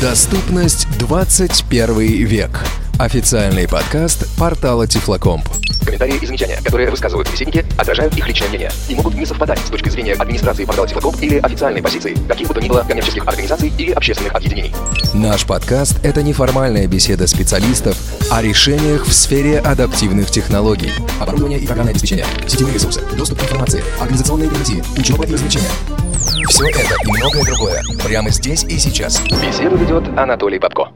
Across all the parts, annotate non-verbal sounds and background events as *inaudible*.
Доступность 21 век. Официальный подкаст портала Тифлокомп. Комментарии и замечания, которые высказывают собеседники, отражают их личное мнение и могут не совпадать с точки зрения администрации портала Тифлокомп или официальной позиции каких бы то ни было коммерческих организаций или общественных объединений. Наш подкаст – это неформальная беседа специалистов о решениях в сфере адаптивных технологий. Оборудование и программное обеспечение, сетевые ресурсы, доступ к информации, организационные гарантии, учеба и развлечения. Все это и многое другое прямо здесь и сейчас. Беседу ведет Анатолий Попко.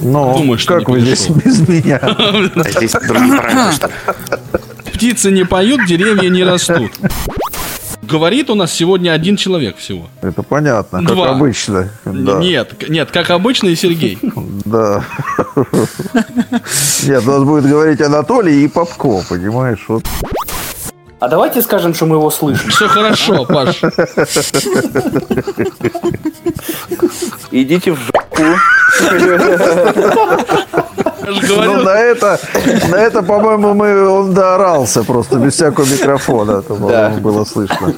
Ну, Думаю, что как вы здесь без меня? А здесь другие правила, что? Птицы не поют, деревья не растут. Говорит у нас сегодня один человек всего. Это понятно, как Два. обычно. Да. Нет, нет, как обычно, и Сергей. Да. Нет, у нас будет говорить Анатолий и Попко, понимаешь? Вот. А давайте скажем, что мы его слышим. Все хорошо, Паш. Идите в жопу. Ну, на это, на это, по-моему, мы, он доорался просто без всякого микрофона. Это, Да. было слышно.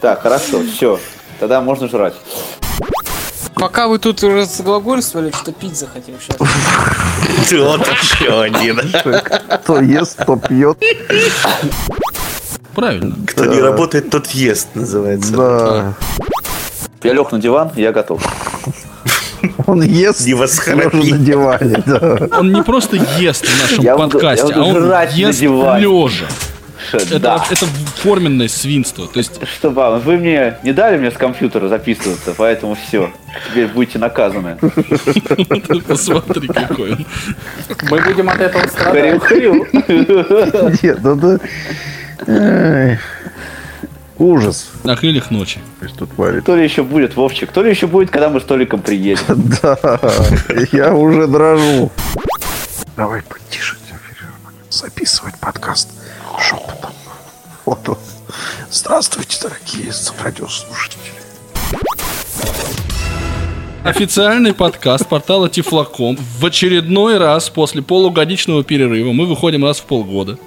Так, хорошо, все. Тогда можно жрать. Пока вы тут разглагольствовали, что пить захотел сейчас. Вот еще один. Кто ест, то пьет. Правильно. Кто не работает, тот ест, называется. Да. Я лег на диван, я готов. Он ест Не лежа на диване. Да. Он не просто ест в нашем Я буду- подкасте, а буду он жрать на ест лежа. Это, Да. это форменное свинство. То есть Что вам? Вы мне не дали мне с компьютера записываться, поэтому все. Теперь будете наказаны. *laughs* посмотри, какой он. Мы будем от этого страдать. *laughs* Нет, ну да. Ужас. На крыльях ночи. Что творит. Ли еще будет, Вовчик? Кто ли еще будет, когда мы с Толиком приедем? *laughs* Да, я уже дрожу. Давай потише, записывать подкаст шепотом. Вот он. Здравствуйте, дорогие радиослушатели. Официальный подкаст портала Тифлоком. В очередной раз после полугодичного перерыва мы выходим раз в полгода.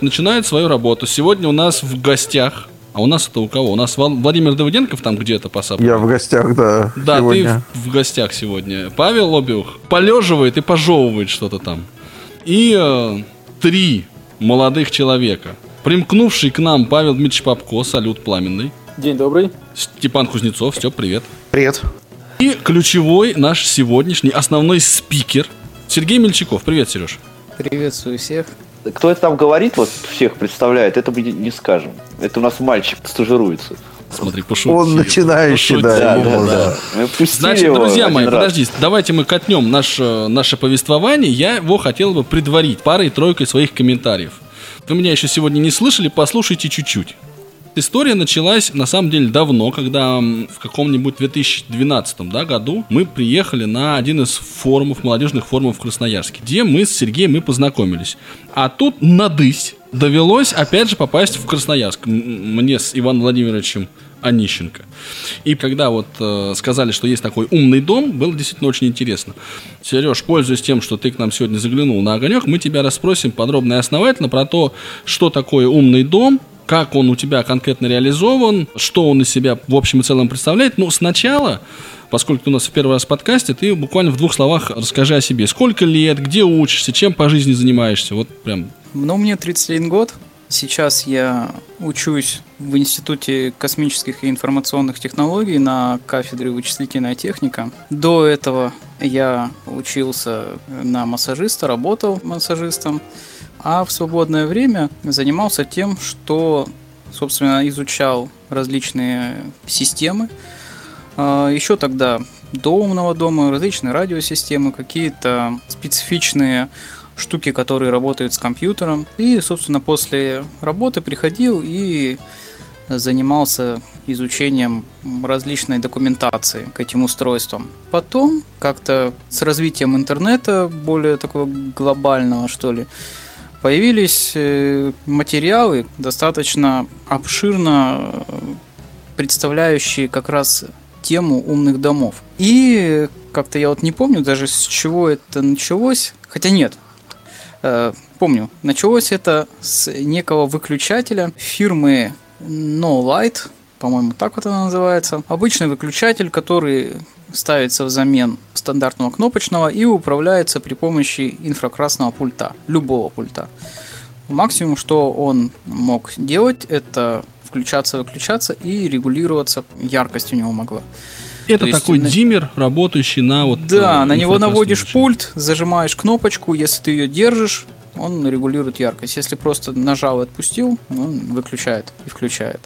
Начинает свою работу. Сегодня у нас в гостях. А у нас это у кого? У нас Владимир Давыденков там где-то посапывает. Я в гостях, да, Да, сегодня. ты в, в гостях сегодня. Павел Обиух полеживает и пожевывает что-то там. И э, три молодых человека. Примкнувший к нам Павел Дмитриевич Попко, салют пламенный. День добрый. Степан Кузнецов, Степ, привет. Привет. И ключевой наш сегодняшний основной спикер Сергей Мельчаков. Привет, Сереж. Приветствую всех. Кто это там говорит, вот всех представляет, это мы не- не скажем. Это у нас мальчик стажируется. Смотри, пошутил. Он начинающий, Пошутил. да, Да, да, да. да. Значит, его друзья мои, раз. подождите, давайте мы катнем наше, наше повествование. Я его хотел бы предварить парой-тройкой своих комментариев. Вы меня еще сегодня не слышали, послушайте чуть-чуть. История началась на самом деле давно, когда в каком-нибудь 2012 да, году мы приехали на один из форумов, молодежных форумов в Красноярске, где мы с Сергеем мы познакомились. А тут надысь довелось опять же попасть в Красноярск. Мне с Иваном Владимировичем Онищенко. И когда вот э, сказали, что есть такой умный дом, было действительно очень интересно. Сереж, пользуясь тем, что ты к нам сегодня заглянул на огонек, мы тебя расспросим подробно и основательно про то, что такое умный дом, как он у тебя конкретно реализован, что он из себя в общем и целом представляет. Ну, сначала, поскольку ты у нас в первый раз в подкасте, ты буквально в двух словах расскажи о себе. Сколько лет, где учишься, чем по жизни занимаешься? Вот прям Ну, мне 31 год. Сейчас я учусь в Институте космических и информационных технологий на кафедре вычислительная техника. До этого я учился на массажиста, работал массажистом, а в свободное время занимался тем, что, собственно, изучал различные системы. А, Еще тогда до умного дома различные радиосистемы, какие-то специфичные штуки, которые работают с компьютером. И, собственно, после работы приходил и занимался изучением различной документации к этим устройствам. Потом, как-то с развитием интернета, более такого глобального, что ли, появились э, материалы, достаточно обширно э, представляющие как раз тему умных домов. И как-то я вот не помню даже с чего это началось. Хотя нет. Э, помню, началось это с некого выключателя фирмы No Light, по-моему, так вот она называется. Обычный выключатель, который ставится взамен стандартного кнопочного и управляется при помощи инфракрасного пульта, любого пульта. Максимум, что он мог делать, это включаться, выключаться и регулироваться. Яркость у него могла. Это То есть такой на- диммер, работающий на вот... Да, э, на него наводишь пульт, зажимаешь кнопочку, если ты ее держишь, он регулирует яркость. Если просто нажал и отпустил, он выключает и включает.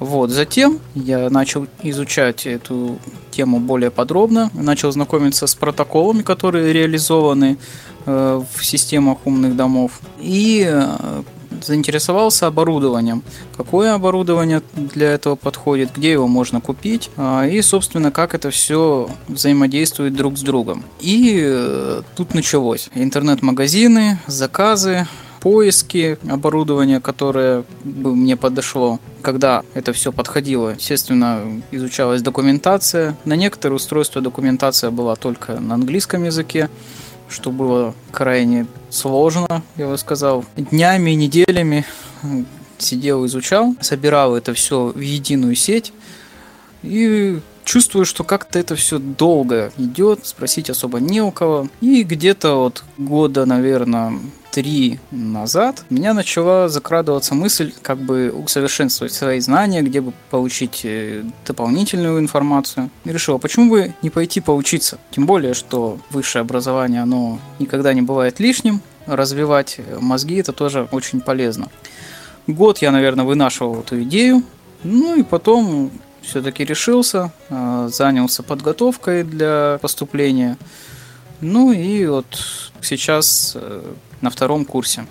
Вот, затем я начал изучать эту тему более подробно, начал знакомиться с протоколами, которые реализованы э, в системах умных домов, и э, заинтересовался оборудованием. Какое оборудование для этого подходит, где его можно купить, а, и, собственно, как это все взаимодействует друг с другом. И э, тут началось. Интернет-магазины, заказы, поиски оборудования, которое бы мне подошло. Когда это все подходило, естественно, изучалась документация. На некоторые устройства документация была только на английском языке, что было крайне сложно, я бы сказал. Днями, неделями сидел, изучал, собирал это все в единую сеть. И чувствую, что как-то это все долго идет, спросить особо не у кого. И где-то вот года, наверное, три назад меня начала закрадываться мысль как бы усовершенствовать свои знания, где бы получить э, дополнительную информацию. И решила, почему бы не пойти поучиться? Тем более, что высшее образование, оно никогда не бывает лишним. Развивать э, мозги это тоже очень полезно. Год я, наверное, вынашивал эту идею. Ну и потом все-таки решился, э, занялся подготовкой для поступления. Ну и вот сейчас э, на втором курсе.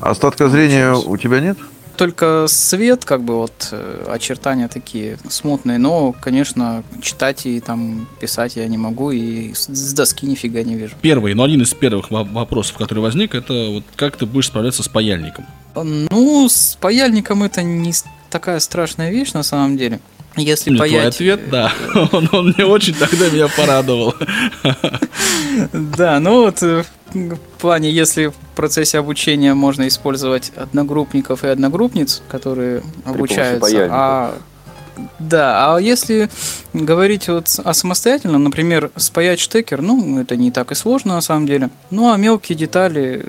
Остатка зрения у тебя нет? Только свет, как бы вот э, очертания такие смутные, но, конечно, читать и там писать я не могу, и с доски нифига не вижу. Первый, но один из первых во- вопросов, который возник, это вот как ты будешь справляться с паяльником. Ну, с паяльником это не такая страшная вещь на самом деле. Если Или твой паять... ответ, да. *laughs* Он, он не очень тогда меня порадовал. *laughs* Да, ну вот э, в плане, если в процессе обучения можно использовать одногруппников и одногруппниц, которые обучаются, а да, а если говорить вот о самостоятельном, например, спаять штекер, ну, это не так и сложно на самом деле. Ну, а мелкие детали,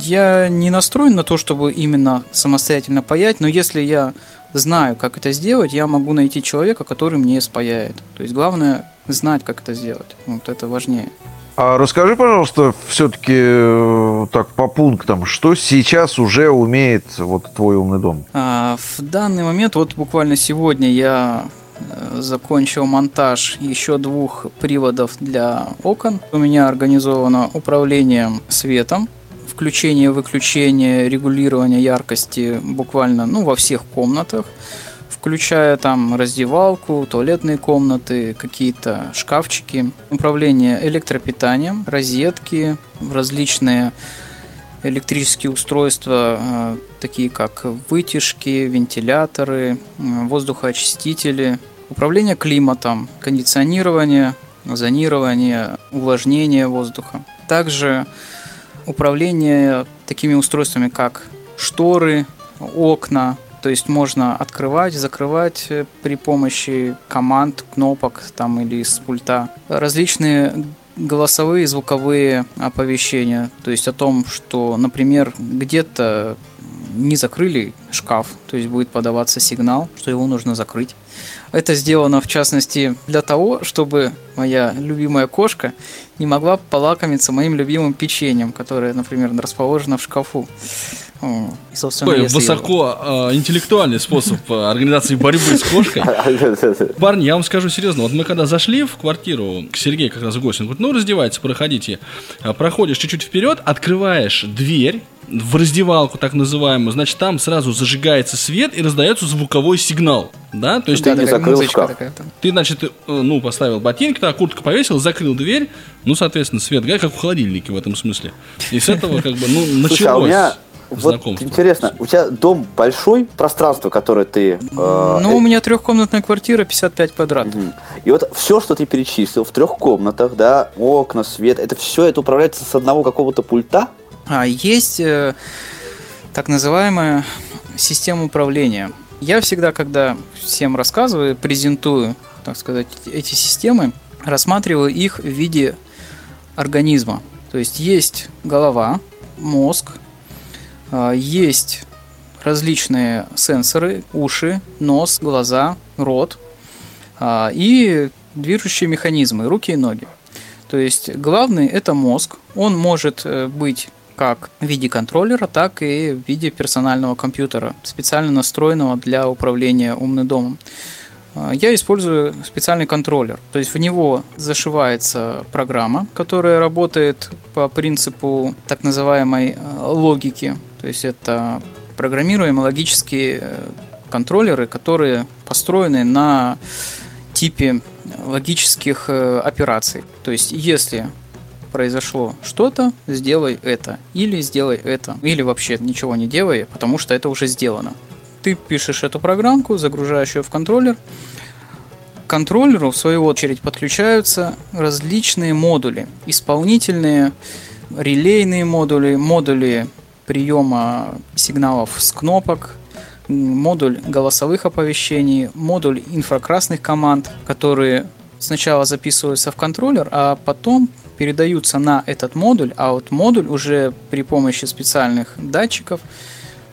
я не настроен на то, чтобы именно самостоятельно паять, но если я знаю, как это сделать, я могу найти человека, который мне спаяет. То есть главное знать, как это сделать. Вот это важнее. А расскажи, пожалуйста, все-таки так по пунктам, что сейчас уже умеет вот твой умный дом? А, в данный момент, вот буквально сегодня я э, закончил монтаж еще двух приводов для окон. У меня организовано управление светом, включение, выключение, регулирование яркости буквально ну, во всех комнатах, включая там раздевалку, туалетные комнаты, какие-то шкафчики, управление электропитанием, розетки, различные электрические устройства, э, такие как вытяжки, вентиляторы, э, воздухоочистители, управление климатом, кондиционирование, зонирование, увлажнение воздуха. Также управление такими устройствами, как шторы, окна, то есть можно открывать, закрывать э, при помощи команд, кнопок там или с пульта. Различные голосовые и звуковые оповещения, то есть о том, что, например, где-то не закрыли шкаф, то есть будет подаваться сигнал, что его нужно закрыть. Это сделано, в частности, для того, чтобы моя любимая кошка не могла полакомиться моим любимым печеньем, которое, например, расположено в шкафу. И, собственно, Такой если- высоко э, интеллектуальный способ э, организации борьбы с кошкой. *laughs* Парни, я вам скажу серьезно, вот мы когда зашли в квартиру к Сергею как раз в гости, он говорит, ну раздевайтесь, проходите. А, Проходишь чуть-чуть вперед, открываешь дверь в раздевалку так называемую, значит там сразу зажигается свет и раздается звуковой сигнал, да, то есть Да, ты не такая закрыл музычка шкаф. такая там. ты, значит, э, ну, поставил ботинки, так, куртку повесил, закрыл дверь, ну, соответственно, свет горит, как в холодильнике в этом смысле. И с этого, как бы, ну, началось. Слушай, а у меня, Вот интересно, у тебя дом большой, пространство, которое ты... э, Ну, у меня трехкомнатная квартира, 55 квадратов. И вот все, что ты перечислил в трех комнатах, да, окна, свет, это все это управляется с одного какого-то пульта? А есть э, так называемая система управления. Я всегда, когда всем рассказываю, презентую, так сказать, эти системы, рассматриваю их в виде организма. То есть есть голова, мозг, а, есть различные сенсоры, уши, нос, глаза, рот а, и движущие механизмы, руки и ноги. То есть главный это мозг. Он может э, быть как в виде контроллера, так и в виде персонального компьютера, специально настроенного для управления умным домом. А, Я использую специальный контроллер. То есть в него зашивается программа, которая работает по принципу так называемой э, логики. То есть это программируемые логические э, контроллеры, которые построены на типе логических э, операций. То есть если произошло что-то, сделай это. Или сделай это. Или вообще ничего не делай, потому что это уже сделано. Ты пишешь эту программку, загружаешь ее в контроллер. К контроллеру, в свою очередь, подключаются различные модули. Исполнительные, релейные модули, модули приема сигналов с кнопок, модуль голосовых оповещений, модуль инфракрасных команд, которые сначала записываются в контроллер, а потом передаются на этот модуль, а вот модуль уже при помощи специальных датчиков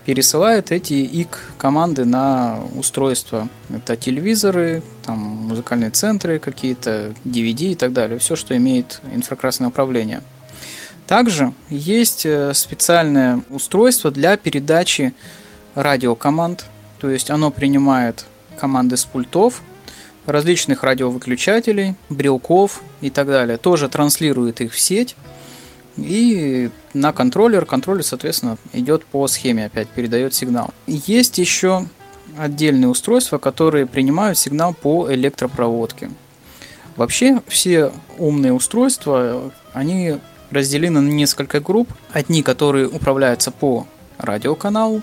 пересылает эти ИК команды на устройства. Это телевизоры, там музыкальные центры какие-то, DVD и так далее. Все, что имеет инфракрасное управление. Также есть э, специальное устройство для передачи радиокоманд. То есть оно принимает команды с пультов, различных радиовыключателей, брелков и так далее. Тоже транслирует их в сеть. И на контроллер, контроллер, соответственно, идет по схеме опять, передает сигнал. Есть еще отдельные устройства, которые принимают сигнал по электропроводке. Вообще все умные устройства, они разделены на несколько групп. Одни, которые управляются по радиоканалу,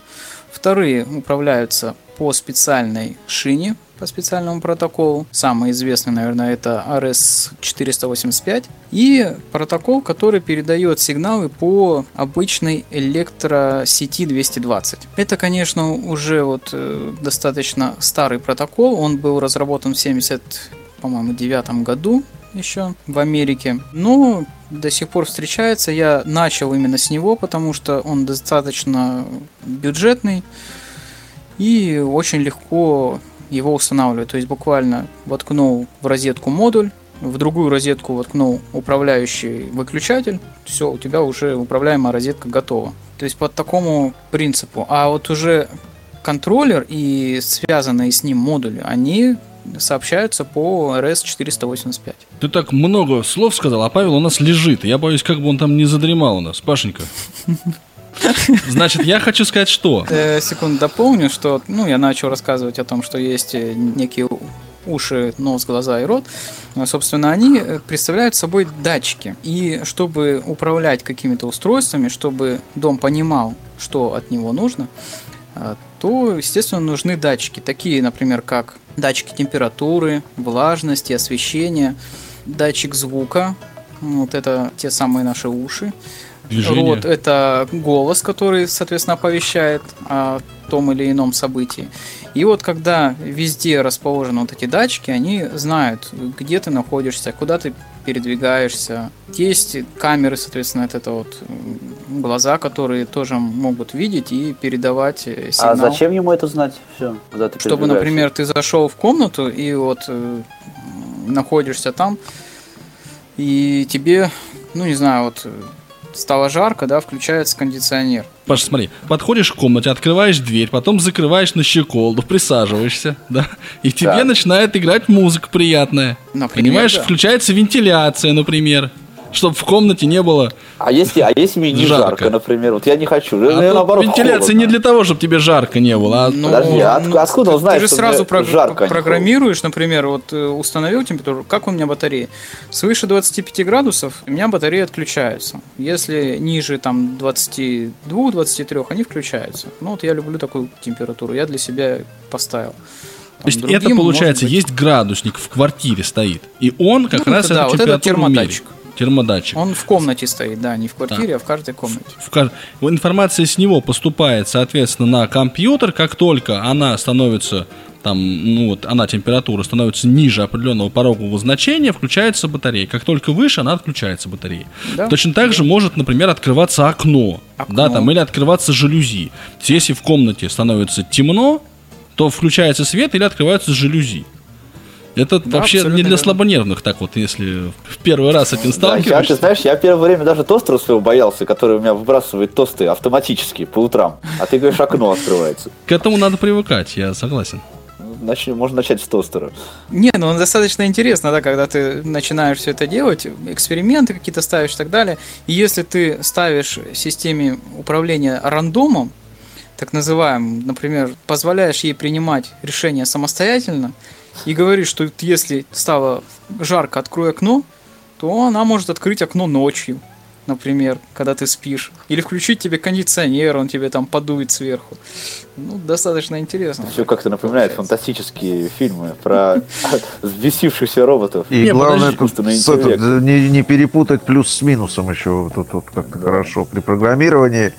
вторые управляются по специальной шине, по специальному протоколу. Самый известный, наверное, это RS-485. И протокол, который передает сигналы по обычной электросети 220. Это, конечно, уже вот э, достаточно старый протокол. Он был разработан в 70, по-моему, девятом году еще в Америке. Но до сих пор встречается. Я начал именно с него, потому что он достаточно бюджетный и очень легко его устанавливать. То есть буквально воткнул в розетку модуль, в другую розетку воткнул управляющий выключатель, все, у тебя уже управляемая розетка готова. То есть по такому принципу. А вот уже контроллер и связанные с ним модули, они сообщаются по RS-485. Ты так много слов сказал, а Павел у нас лежит. Я боюсь, как бы он там не задремал у нас. Пашенька. *laughs* Значит, я хочу сказать, что... Э, секунду дополню, что ну, я начал рассказывать о том, что есть э, некие уши, нос, глаза и рот. Э, Собственно, они представляют собой датчики. И чтобы управлять какими-то устройствами, чтобы дом понимал, что от него нужно, то, естественно, нужны датчики. Такие, например, как датчики температуры, влажности, освещения, датчик звука. Вот это те самые наши уши. Движение. Рот – это голос, который, соответственно, оповещает о том или ином событии. И вот когда везде расположены вот эти датчики, они знают, где ты находишься, куда ты передвигаешься. Есть камеры, соответственно, это, это вот глаза, которые тоже могут видеть и передавать э, сигнал. А зачем ему это знать? Все, куда ты Чтобы, например, ты зашел в комнату и вот э, находишься там, и тебе, ну не знаю, вот э, стало жарко, да, включается кондиционер. Паша, смотри, подходишь к комнате, открываешь дверь, потом закрываешь на щеколду, присаживаешься, да, и тебе Так. начинает играть музыка приятная. Например, Понимаешь, да. включается вентиляция, например. Чтобы в комнате не было... А если, а если мне не Жарко. жарко, например? Вот я не хочу. А тут наоборот вентиляция холодно. не для того, чтобы тебе жарко не было, а Ну, Подожди, а от- откуда он знает, Ты же сразу про- жарко, а программируешь, например, вот э, установил температуру, как у меня батарея? Свыше 25 градусов у меня батареи отключаются. Если ниже там 22-23, они включаются. Ну вот я люблю такую температуру, я для себя поставил. То есть Там это другим, получается, быть, есть градусник в квартире стоит, и он как Ну, раз это да, эту вот это температуру термодатчик. Термодатчик. Он в комнате стоит, да, не в квартире, а в каждой комнате. В каж- Информация с него поступает, соответственно, на компьютер. Как только она становится там, ну вот, она температура становится ниже определенного порогового значения, включается батарея. Как только выше, она отключается батарея. Да. Точно так же может, например, открываться окно, Окно. да, там, или открываться жалюзи. Если в комнате становится темно, то включается свет или открываются жалюзи. Это Да, вообще не для слабонервных, так вот, если в первый раз этим Да, я, ты сталкиваешься. знаешь, я первое время даже тостера своего боялся, который у меня выбрасывает тосты автоматически по утрам. А ты говоришь, окно открывается. *laughs* К этому надо привыкать, я согласен. Начнем, можно начать с тостера. Не, ну достаточно интересно, да, когда ты начинаешь все это делать, эксперименты какие-то ставишь и так далее. И если ты ставишь системе управления рандомом, так называемым, например, позволяешь ей принимать решения самостоятельно и говоришь, что если стало жарко, открой окно, то она может открыть окно ночью, например, когда ты спишь. Или включить тебе кондиционер, он тебе там подует сверху. Ну, достаточно интересно. Все как-то напоминает Получается. фантастические фильмы про *laughs* взбесившихся роботов. И Не, главное, тут интеллект. не, не перепутать плюс с минусом еще. Тут, вот как-то хорошо. При программировании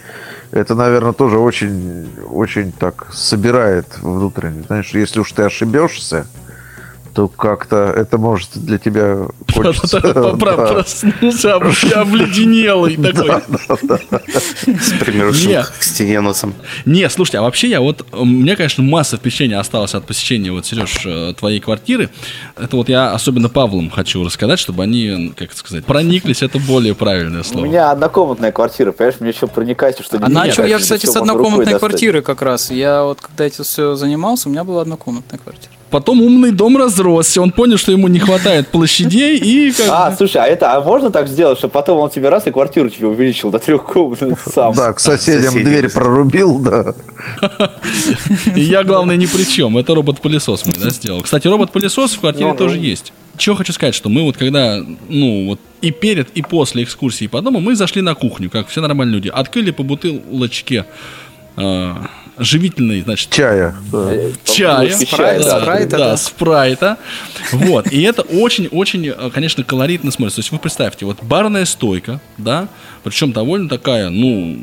это, наверное, тоже очень, очень так собирает внутренне. Знаешь, если уж ты ошибешься, то как-то это может для тебя *laughs* кончиться. Проснулся *laughs* об- обледенелый *laughs* такой. С примерушим Не. к стене носом. Не, слушайте, а вообще я вот, у меня, конечно, масса впечатлений осталось от посещения, вот, Сереж, э, твоей квартиры. Это вот я особенно Павлом хочу рассказать, чтобы они, как это сказать, прониклись, это более правильное У слово. меня однокомнатная квартира, понимаешь, мне еще проникать, что А начал я, не кстати, с однокомнатной квартиры как раз. Я вот когда это все занимался, у меня была однокомнатная квартира. Потом умный дом разросся, он понял, что ему не хватает площадей, и как А, слушай, а это, а можно так сделать, чтобы потом он тебе раз и квартиру тебе увеличил до трех комнат *laughs* сам? Да, к соседям соседи. дверь прорубил, да. И я, главное, ни при чем. Это робот-пылесос мы, да, сделал. Кстати, робот-пылесос в квартире Ну, ну. тоже есть. Чего хочу сказать, что мы вот когда, ну, вот и перед, и после экскурсии по дому мы зашли на кухню, как все нормальные люди. Открыли по бутылочке э, живительной, значит, Чая. да. чая, Бутылочки Спрайт, да, спрайта, да, да. спрайта. Вот. И это очень-очень, э, конечно, колоритно смотрится. То есть вы представьте, вот барная стойка, да, причем довольно такая, ну,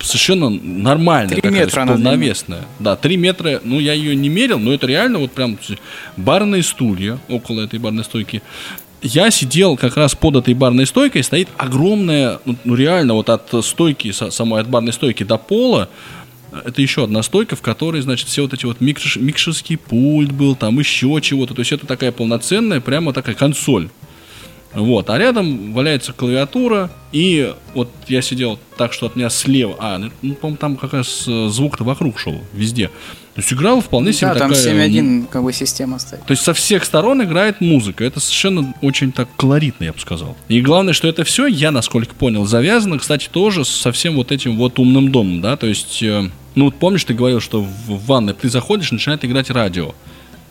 совершенно нормальная, Три такая, метра полновесная. Да, три метра, ну, я ее не мерил, но это реально вот прям барные стулья около этой барной стойки. Я сидел как раз под этой барной стойкой, стоит огромная, ну, ну, реально вот от стойки, самой от барной стойки до пола, это еще одна стойка, в которой, значит, все вот эти вот микш, микшерский пульт был, там еще чего-то. То есть это такая полноценная, прямо такая консоль. Вот, а рядом валяется клавиатура, и вот я сидел так, что от меня слева, а, ну, по-моему, там как раз э, звук-то вокруг шел, везде. То есть играла вполне себе Да, там такая... 7.1 как бы система стоит. То есть со всех сторон играет музыка. Это совершенно очень так колоритно, я бы сказал. И главное, что это все, я, насколько понял, завязано, кстати, тоже со всем вот этим вот умным домом, да, то есть, э, ну вот помнишь, ты говорил, что в ванной ты заходишь, начинает играть радио.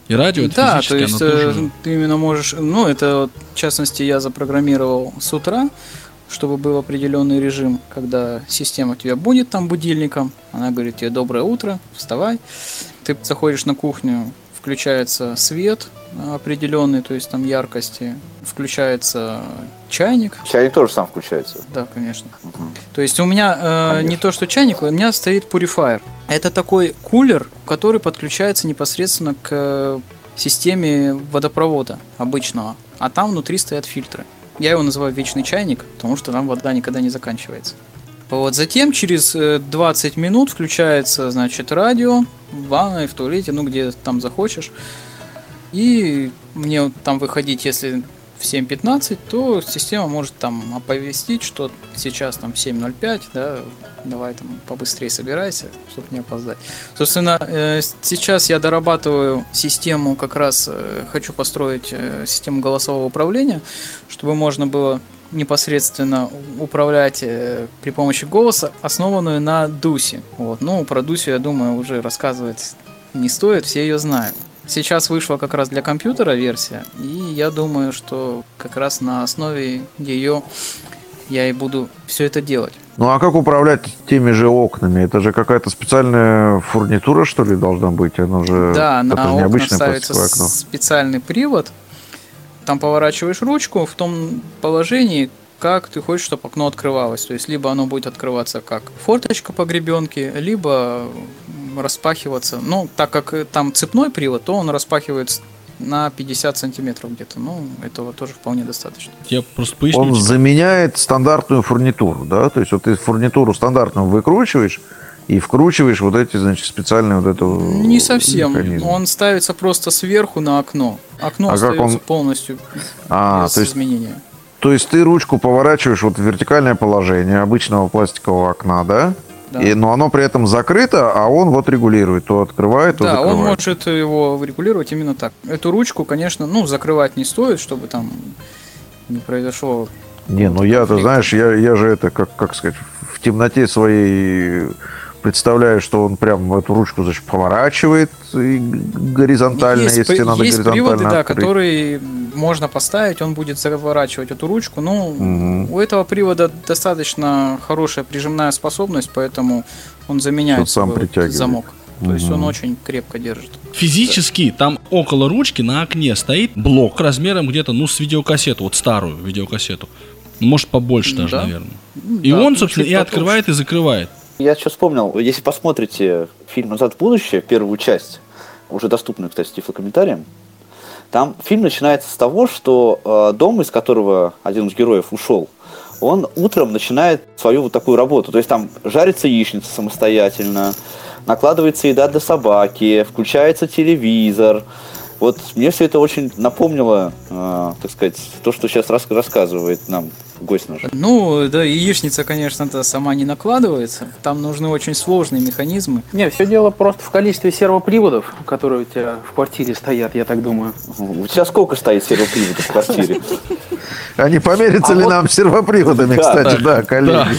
И радио это Да, то есть э, тоже... ты именно можешь, ну это в частности я запрограммировал с утра, чтобы был определенный режим, когда система тебя будет там будильником, она говорит тебе доброе утро, вставай, ты заходишь на кухню, включается свет определенный, то есть там яркости, включается чайник, Чайник тоже сам включается. да, конечно. То есть у меня э, Конечно. не то, что чайник, у меня стоит purifier. Это такой кулер, который подключается непосредственно к системе водопровода обычного. А там внутри стоят фильтры. Я его называю вечный чайник, потому что там вода никогда не заканчивается. Вот затем через э, 20 минут включается, значит, радио в ванной, в туалете, ну где там захочешь. И мне там выходить, если в 7.15, то система может там оповестить, что сейчас там 7.05, да, давай там побыстрее собирайся, чтобы не опоздать. Собственно, э, сейчас я дорабатываю систему, как раз э, хочу построить э, систему голосового управления, чтобы можно было непосредственно управлять при помощи голоса, основанную на Дусе. Вот. Ну, про Дусю, я думаю, уже рассказывать не стоит, все ее знают. Сейчас вышла как раз для компьютера версия, и я думаю, что как раз на основе ее я и буду все это делать. Ну а как управлять теми же окнами? Это же какая-то специальная фурнитура, что ли, должна быть? Оно же, Да, это на же окна ставится окно. специальный привод. Там поворачиваешь ручку в том положении, как ты хочешь, чтобы окно открывалось. То есть, либо оно будет открываться как форточка по гребенке, либо распахиваться. Ну, так как э, там цепной привод, то он распахивается на 50 сантиметров где-то. Ну, этого тоже вполне достаточно. Я просто поясню. Он тебе. заменяет стандартную фурнитуру, да? То есть вот ты фурнитуру стандартную выкручиваешь и вкручиваешь вот эти, значит, специальные вот это Не совсем. механизмы. Он ставится просто сверху на окно. Окно А как остается он- полностью А, без то есть, изменения. То есть ты ручку поворачиваешь вот в вертикальное положение обычного пластикового окна, да? Да. И, но оно при этом закрыто, а он вот регулирует, то открывает, то Да, закрывает. он может его регулировать именно так. Эту ручку, конечно, ну, закрывать не стоит, чтобы там не произошло. Не, ну я, ты конфликт. знаешь, я, я же это, как, как сказать, в темноте своей представляю, что он прям эту ручку, значит, поворачивает и горизонтально, есть если надо есть горизонтально приводы, да, которые можно поставить, он будет заворачивать эту ручку. Ну, Мгм. у этого привода достаточно хорошая прижимная способность, поэтому он заменяет Что сам замок. То есть он очень крепко держит. Физически там около ручки на окне стоит блок размером где-то, ну, с видеокассету, вот старую видеокассету. Ну, Может, побольше даже, Да. наверное. И Да, он, ну, собственно, и потолще. открывает, и закрывает. Я сейчас вспомнил, если посмотрите фильм «Назад в будущее», первую часть, уже доступную, кстати, тифлокомментариям, там фильм начинается с того, что э, дом, из которого один из героев ушел, он утром начинает свою вот такую работу. То есть там жарится яичница самостоятельно, накладывается еда для собаки, включается телевизор. Вот мне все это очень напомнило, э, так сказать, то, что сейчас рас- рассказывает нам гость наш. Ну, да, яичница, конечно-то сама не накладывается. Там нужны очень сложные механизмы. Не, все дело просто в количестве сервоприводов, которые у тебя в квартире стоят, я так думаю. У тебя сколько стоит сервоприводов в квартире? Не померится А ли нам сервоприводами, Да, кстати, да, коллеги?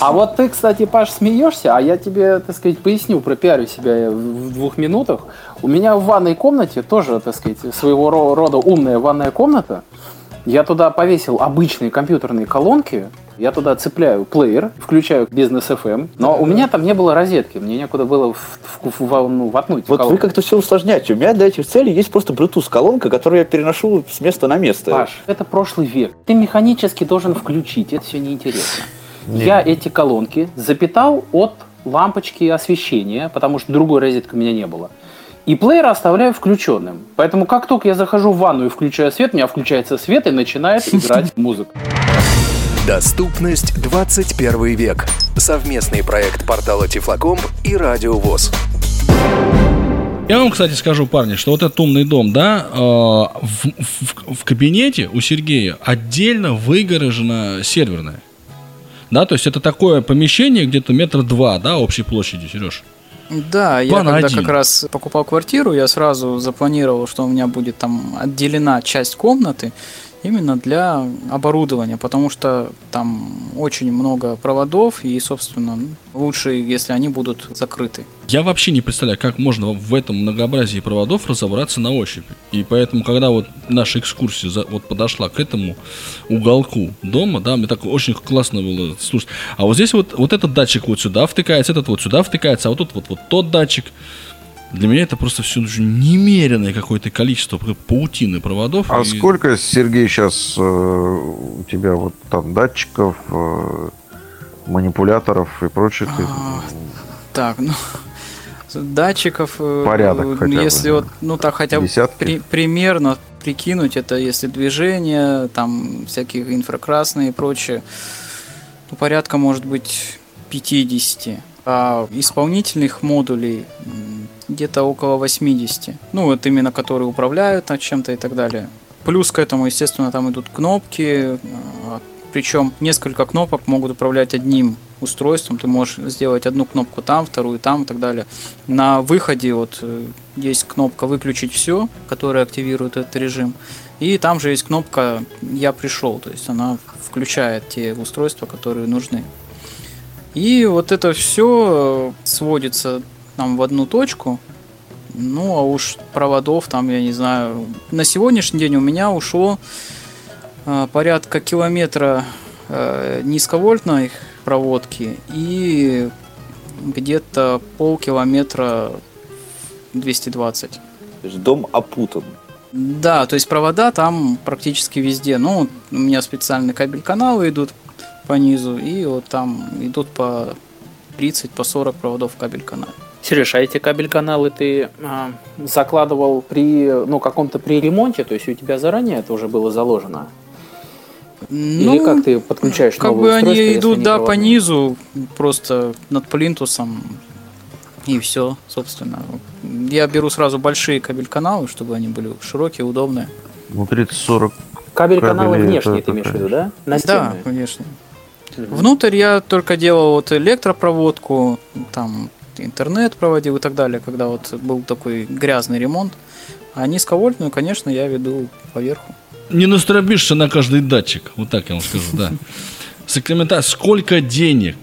А вот ты, кстати, Паш, смеешься, а я тебе, так сказать, поясню, пропиарю себя в двух минутах. У меня в ванной комнате тоже, так сказать, своего ро- рода умная ванная комната. Я туда повесил обычные компьютерные колонки, я туда цепляю плеер, включаю бизнес FM, но у меня там не было розетки, мне некуда было в, в- в- ну, воткнуть Вот вы колонку. как-то все усложняете. У меня для этих целей есть просто Bluetooth-колонка, которую я переношу с места на место. Паш, это прошлый век. Ты механически должен включить, это все неинтересно. Я эти колонки запитал от лампочки освещения, потому что другой розетки у меня не было. И плеер оставляю включенным. Поэтому как только я захожу в ванну и включаю свет, у меня включается свет и начинает *laughs* играть музыка. Доступность 21 век. Совместный проект портала Тифлокомп и Радио ВОЗ. Я вам, кстати, скажу, парни, что вот этот умный дом, да, э, в, в- в кабинете у Сергея отдельно выгорожена серверная. Да, то есть это такое помещение где-то метра два, да, общей площади, Сереж. Да, я План когда один. как раз покупал квартиру, я сразу запланировал, что у меня будет там отделена часть комнаты именно для оборудования, потому что там очень много проводов и, собственно, лучше, если они будут закрыты. Я вообще не представляю, как можно в этом многообразии проводов разобраться на ощупь. И поэтому, когда вот наша экскурсия за- вот подошла к этому уголку дома, да, мне так очень классно было слушать. А вот здесь вот, вот этот датчик вот сюда втыкается, этот вот сюда втыкается, а вот тут вот, вот тот датчик. Для меня это просто все немеренное какое-то количество паутины проводов. А и- сколько, Сергей, сейчас у тебя вот там датчиков, э, манипуляторов и прочее? ты- А, Так, ну, датчиков, э, Порядок э, хотя бы, если да. вот, ну так хотя бы при- примерно прикинуть, это если движение, там всякие инфракрасные и прочее, ну, порядка может быть 50. А исполнительных модулей где-то около 80. Ну, вот именно которые управляют над чем-то и так далее. Плюс к этому, естественно, там идут кнопки, причем несколько кнопок могут управлять одним устройством. Ты можешь сделать одну кнопку там, вторую там и так далее. На выходе вот э, есть кнопка выключить все, которая активирует этот режим. И там же есть кнопка «Я пришел», то есть она включает те устройства, которые нужны. И вот это все сводится нам в одну точку. Ну, а уж проводов там, я не знаю. На сегодняшний день у меня ушло э, порядка километра э, низковольтной проводки и где-то полкилометра 220. То есть дом опутан. Да, то есть провода там практически везде. Ну, у меня специальные кабель-каналы идут по низу, и вот там идут по 30, по 40 проводов в кабель-канале. Сереж, а эти кабель-каналы ты а, закладывал при ну, каком-то при ремонте, то есть у тебя заранее это уже было заложено? Или как ты подключаешь Ну, Как новые бы они идут, да, по проводные? низу, просто над плинтусом, и все, собственно. Я беру сразу большие кабель-каналы, чтобы они были широкие, удобные. Ну, 30-40 Кабель-каналы внешние это ты имеешь в виду, да? Да, Настенные? конечно. Внутрь я только делал вот электропроводку, там интернет проводил и так далее, когда вот был такой грязный ремонт. А низковольтную, конечно, я веду поверху. Не настробишься на каждый датчик. Вот так я вам скажу, да. *laughs* Сакраменто, сколько денег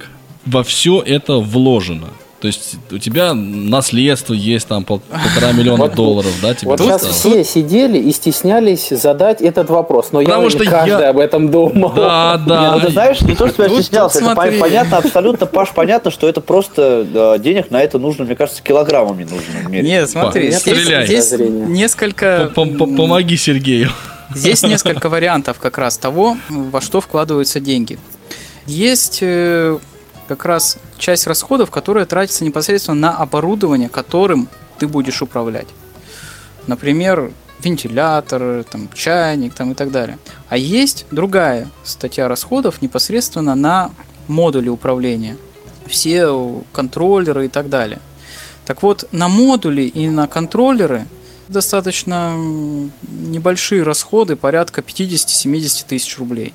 во все это вложено? То есть у тебя наследство есть там пол- полтора миллиона Вот- долларов, да, тебе Вот сейчас все сидели и стеснялись задать этот вопрос, но Потому я что не каждый я- об этом думал. Да, Не, да. ну ты знаешь, не то, что я стеснялся, это смотри. понятно, абсолютно, Паш, понятно, что это просто э, денег на это нужно, мне кажется, килограммами нужно мерить. Нет, смотри, Па, здесь, стреляй. здесь несколько... Пом- пом- Помоги Сергею. Здесь *laughs* несколько вариантов как раз того, во что вкладываются деньги. Есть э, как раз часть расходов, которая тратится непосредственно на оборудование, которым ты будешь управлять. Например, вентилятор, там, чайник там, и так далее. А есть другая статья расходов непосредственно на модули управления. Все контроллеры и так далее. Так вот, на модули и на контроллеры достаточно небольшие расходы, порядка 50-70 тысяч рублей.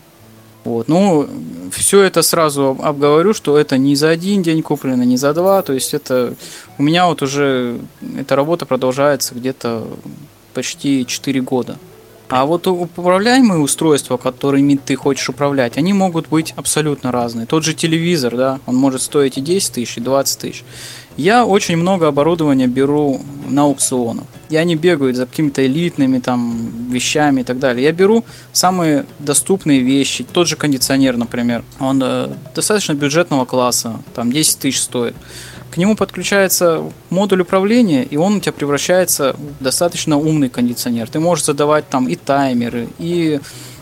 Вот. Ну, все это сразу об- обговорю, что это не за один день куплено, не за два. То есть это у меня вот уже эта работа продолжается где-то почти 4 года. А вот управляемые устройства, которыми ты хочешь управлять, они могут быть абсолютно разные. Тот же телевизор, да, он может стоить и 10 тысяч, и 20 тысяч. Я очень много оборудования беру на аукционах. Я не бегаю за какими-то элитными там вещами и так далее. Я беру самые доступные вещи. Тот же кондиционер, например. Он э, достаточно бюджетного класса, там 10 тысяч стоит. К нему подключается модуль управления, и он у тебя превращается в достаточно умный кондиционер. Ты можешь задавать там и таймеры, и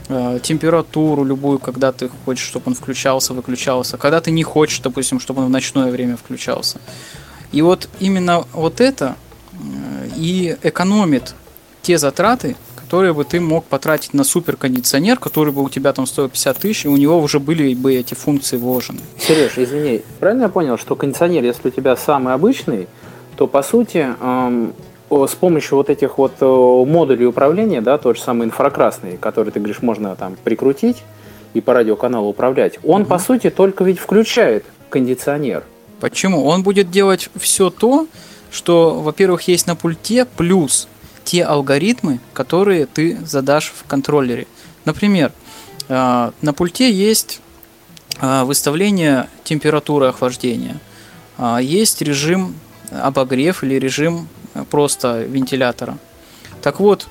э, температуру любую, когда ты хочешь, чтобы он включался, выключался, когда ты не хочешь, допустим, чтобы он в ночное время включался. И вот именно вот это э, и экономит те затраты, которые бы ты мог потратить на суперкондиционер, который бы у тебя там стоил 50 тысяч, и у него уже были бы эти функции вложены. Сереж, извини, правильно я понял, что кондиционер, если у тебя самый обычный, то по сути эм, с помощью вот этих вот э, модулей управления, да, тот же самый инфракрасный, который ты говоришь, можно там прикрутить и по радиоканалу управлять, он по сути только ведь включает кондиционер. Почему? Он будет делать все то, что, во-первых, есть на пульте, плюс те алгоритмы, которые ты задашь в контроллере. Например, э, на пульте есть э, выставление температуры охлаждения, А, есть режим обогрев или режим э, просто вентилятора. Так вот,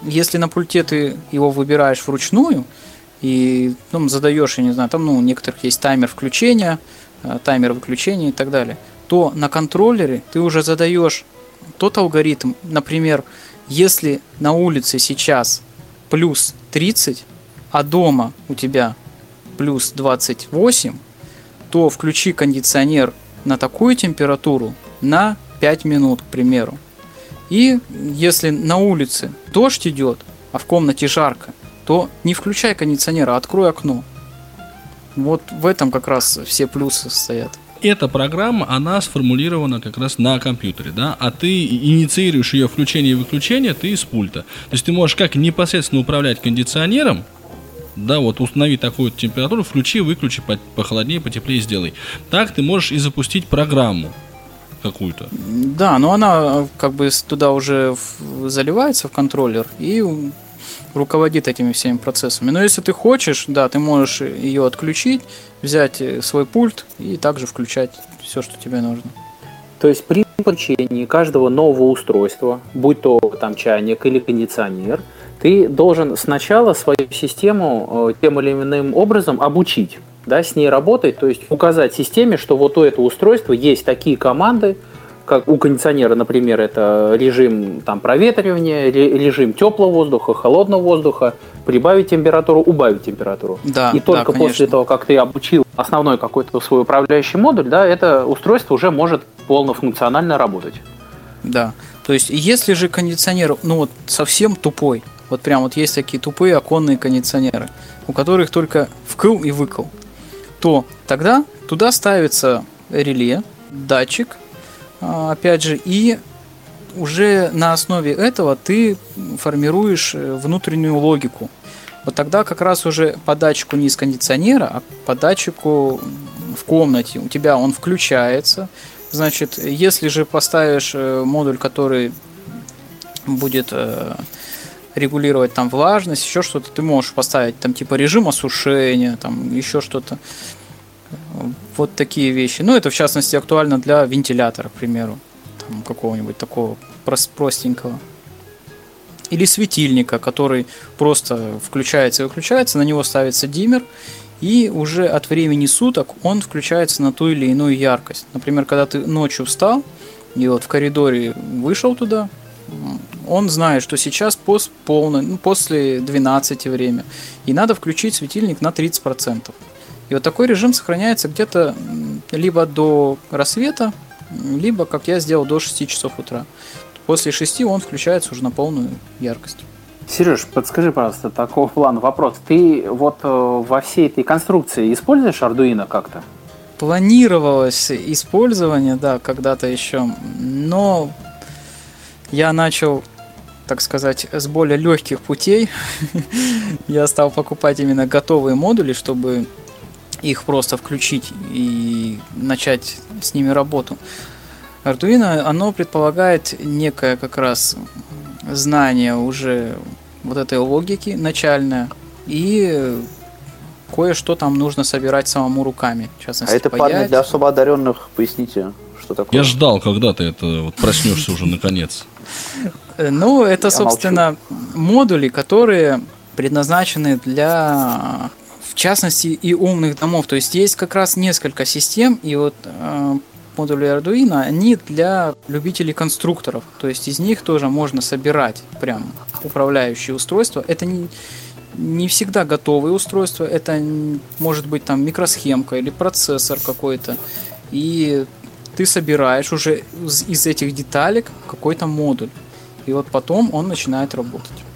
если на пульте ты его выбираешь вручную и ну, задаешь, я не знаю, там ну, у некоторых есть таймер включения, э, таймер выключения и так далее, то на контроллере ты уже задаешь тот алгоритм, например, если на улице сейчас плюс 30, а дома у тебя плюс 28, то включи кондиционер на такую температуру на 5 минут, к примеру. И если на улице дождь идет, а в комнате жарко, то не включай кондиционер, а открой окно. Вот в этом как раз все плюсы стоят. Эта программа, она сформулирована как раз на компьютере, да, а ты инициируешь ее включение и выключение ты из пульта. То есть ты можешь как непосредственно управлять кондиционером, да, вот установи такую температуру, включи, выключи, по- похолоднее, потеплее сделай. Так ты можешь и запустить программу какую-то. Да, но она э, как бы туда уже заливается в контроллер, и руководит этими всеми процессами. Но если ты хочешь, да, ты можешь ее отключить, взять э, свой пульт и также включать все, что тебе нужно. То есть при подключении каждого нового устройства, будь то там чайник или кондиционер, ты должен сначала свою систему э, тем или иным образом обучить, да, с ней работать, то есть указать системе, что вот у этого устройства есть такие команды, как у кондиционера, например, это режим там, проветривания, режим теплого воздуха, холодного воздуха, прибавить температуру, убавить температуру. Да, И только да, после того, как ты обучил основной какой-то свой управляющий модуль, да, это устройство уже может полнофункционально работать. Да. То есть, если же кондиционер, ну вот совсем тупой, вот прям вот есть такие тупые оконные кондиционеры, у которых только вкл и выкл, то тогда туда ставится реле, датчик, опять же, и уже на основе этого ты формируешь э, внутреннюю логику. Вот тогда как раз уже по датчику не из кондиционера, а по датчику в комнате у тебя он включается. Значит, если же поставишь э, модуль, который будет э, регулировать там влажность, еще что-то, ты можешь поставить там типа режим осушения, там еще что-то. Вот такие вещи. Ну, это в частности актуально для вентилятора, к примеру, там, какого-нибудь такого простенького. Или светильника, который просто включается и выключается, на него ставится диммер, и уже от времени суток он включается на ту или иную яркость. Например, когда ты ночью встал, и вот в коридоре вышел туда, он знает, что сейчас пост полное, ну, после 12 время, и надо включить светильник на 30%. И вот такой режим сохраняется где-то либо до рассвета, либо, как я сделал, до 6 часов утра. После 6 он включается уже на полную яркость. Сереж, подскажи, пожалуйста, такого плана вопрос. Ты вот э, во всей этой конструкции используешь Arduino как-то? Планировалось использование, да, когда-то еще, но я начал, так сказать, с более легких путей. *laughs* я стал покупать именно готовые модули, чтобы их просто включить и начать с ними работу. Arduino, оно предполагает некое как раз знание уже вот этой логики начальное и кое-что там нужно собирать самому руками. В частности, а это паять. парни для особо одаренных, поясните, что такое? Я ждал, когда ты это вот проснешься уже наконец. Ну, это, собственно, модули, которые предназначены для частности и умных домов. То есть есть как раз несколько систем, и вот э, модули Arduino, они для любителей конструкторов. То есть из них тоже можно собирать прям управляющие устройства. Это не, не всегда готовые устройства, это может быть там микросхемка или процессор какой-то. И ты собираешь уже из, этих деталек какой-то модуль. И вот потом он начинает работать.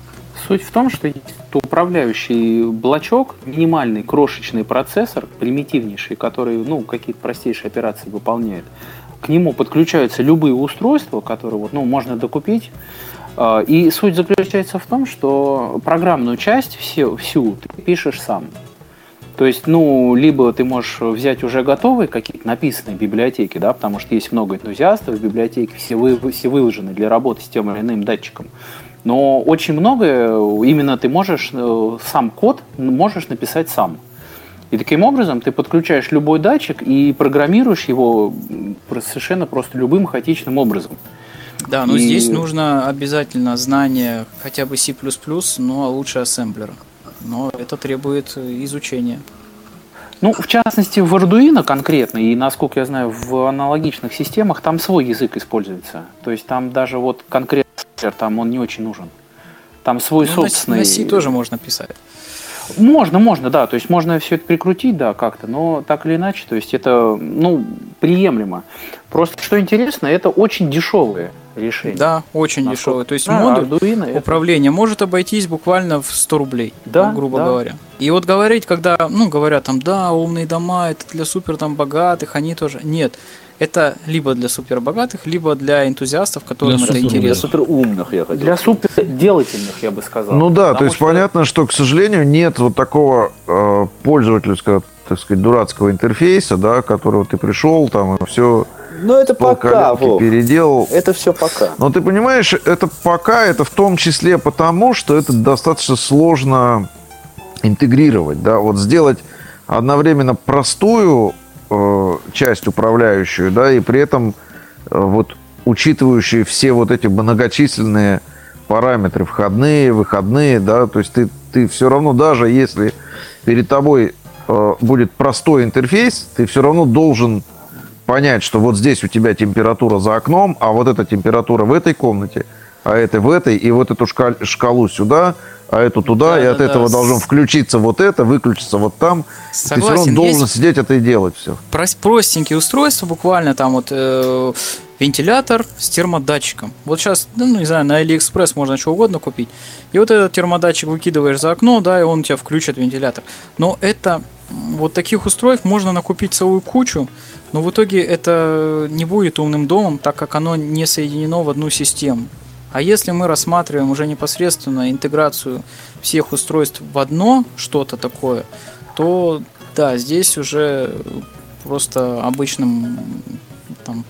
Суть в том, что есть управляющий блочок, минимальный крошечный процессор, примитивнейший, который ну, какие-то простейшие операции выполняет. К нему подключаются любые устройства, которые вот, ну, можно докупить. А, и суть заключается в том, что программную часть всю, всю ты пишешь сам. То есть, ну, либо ты можешь взять уже готовые какие-то написанные библиотеки, да, потому что есть много энтузиастов, библиотеки все, вы, все выложены для работы с тем или иным датчиком. Но очень многое именно ты можешь, э, сам код можешь написать сам. И таким образом ты подключаешь любой датчик и программируешь его совершенно просто любым хаотичным образом. Да, но и... здесь нужно обязательно знание хотя бы C++, ну а лучше ассемблера. Но это требует изучения. Ну, в частности, в Arduino конкретно, и насколько я знаю, в аналогичных системах там свой язык используется. То есть там даже вот конкретно там он не очень нужен. Там свой ну, собственный... На C тоже можно писать. Можно, можно, да. То есть можно все это прикрутить, да, как-то, но так или иначе, то есть это, ну, приемлемо. Просто что интересно, это очень дешевые решения. Да, очень Насколько? дешевые. То есть да, модуль Arduino управления это... может обойтись буквально в 100 рублей, да, грубо да. говоря. И вот говорить, когда, ну, говорят там, да, умные дома, это для супер там богатых, они тоже. Нет, это либо для супер богатых, либо для энтузиастов, которым для это супер, интересно. Для супер умных, я хотел. Для супер делательных, я бы сказал. Ну да, Потому то есть что... понятно, что, к сожалению, нет вот такого э, пользовательского, так сказать, дурацкого интерфейса, да, которого ты пришел там и все Ну, это пол пока, Вов. переделал. Это все пока. Но ты понимаешь, это пока, это в том числе потому, что это достаточно сложно интегрировать, да, вот сделать одновременно простую э, часть управляющую, да, и при этом э, вот учитывающую все вот эти многочисленные параметры, входные, выходные, да, то есть ты, ты все равно, даже если перед тобой э, будет простой интерфейс, ты все равно должен понять, что вот здесь у тебя температура за окном, а вот эта температура в этой комнате, а это в этой, и вот эту шкаль- шкалу сюда, а эту туда, Да, и от да, этого да. должен включиться вот это, выключиться вот там. ты все равно Согласен, должен есть- сидеть это и делать все. Прос- простенькие устройства, буквально там вот э, вентилятор с термодатчиком. Вот сейчас, ну, не знаю, на Алиэкспресс можно что угодно купить. И вот этот термодатчик выкидываешь за окно, да, и он у тебя включит вентилятор. Но это вот таких устройств можно накупить целую кучу, но в итоге это не будет умным домом, так как оно не соединено в одну систему. А если мы рассматриваем уже непосредственно интеграцию всех устройств в одно что-то такое, то да, здесь уже просто обычным там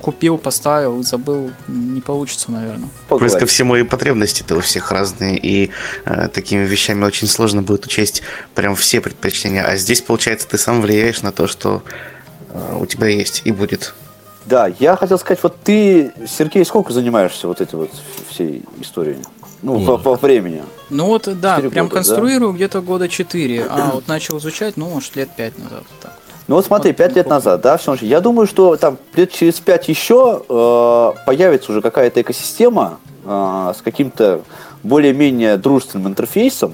купил, поставил забыл, не получится, наверное. Плюс ко всему и потребности-то у всех разные, и э, такими вещами очень сложно будет учесть прям все предпочтения. А здесь, получается, ты сам влияешь на то, что у тебя есть и будет. Да, я хотел сказать, вот ты, Сергей, сколько занимаешься вот этой вот всей историей? Ну, по, по времени. Ну вот, да, прям года, да? конструирую где-то года 4, а вот начал изучать, ну, может, лет 5 назад. Так. Ну вот смотри, Вот, пять лет ну, назад, да, все. Я думаю, что там лет через пять еще э, появится уже какая-то экосистема э, с каким-то более-менее дружественным интерфейсом,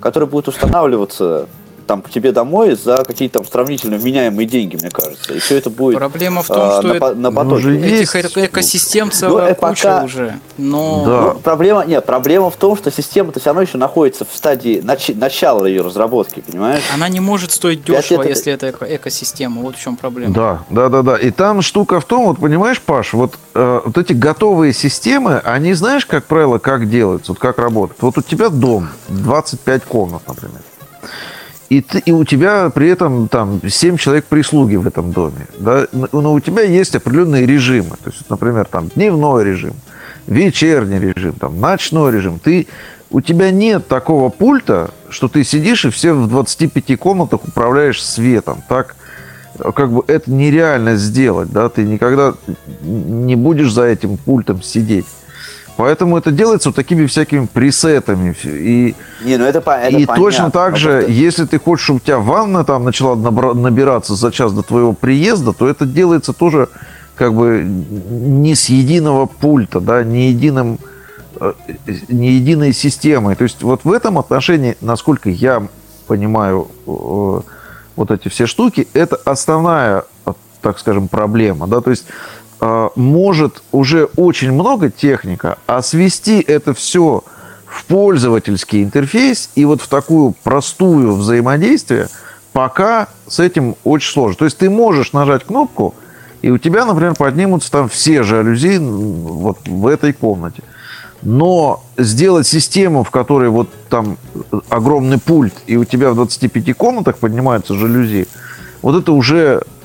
который будет устанавливаться там к тебе домой за какие-то там сравнительно вменяемые деньги, мне кажется. И все это будет Проблема в том, э, что на, это- на Ну, потоке. уже Этих есть. эко- экосистем целая э, куча пока- уже. Но Да. Ну, проблема, нет, проблема в том, что система-то все равно еще находится в стадии нач- начала ее разработки, понимаешь? она не может стоить дешево, лет это- если это эко- экосистема. Вот в чем проблема. Да, да, да, да. И там штука в том, вот понимаешь, Паш, вот, э, вот эти готовые системы, они знаешь, как правило, как делаются, вот как работают. Вот у тебя дом, 25 комнат, например. И, ты, и у тебя при этом там 7 человек прислуги в этом доме. Да? Но у тебя есть определенные режимы. То есть, например, там дневной режим, вечерний режим, там, ночной режим. Ты, у тебя нет такого пульта, что ты сидишь и все в 25 комнатах управляешь светом. Так, как бы это нереально сделать, да, ты никогда не будешь за этим пультом сидеть. Поэтому это делается вот такими всякими пресетами. И, Не, ну это, это и понятно. точно так же, просто- если ты хочешь, чтобы у тебя ванна там начала набираться за час до твоего приезда, то это делается тоже как бы не с единого пульта, да, не единым э, не единой системой. То есть вот в этом отношении, насколько я понимаю э, вот эти все штуки, это основная, э, так скажем, проблема. Да? То есть может уже очень много техника, а свести это все в пользовательский интерфейс и вот в такую простую взаимодействие, пока с этим очень сложно. То есть ты можешь нажать кнопку, и у тебя, например, поднимутся там все жалюзи вот в этой комнате. Но сделать систему, в которой вот там огромный пульт, и у тебя в 25 комнатах поднимаются жалюзи, вот это уже э,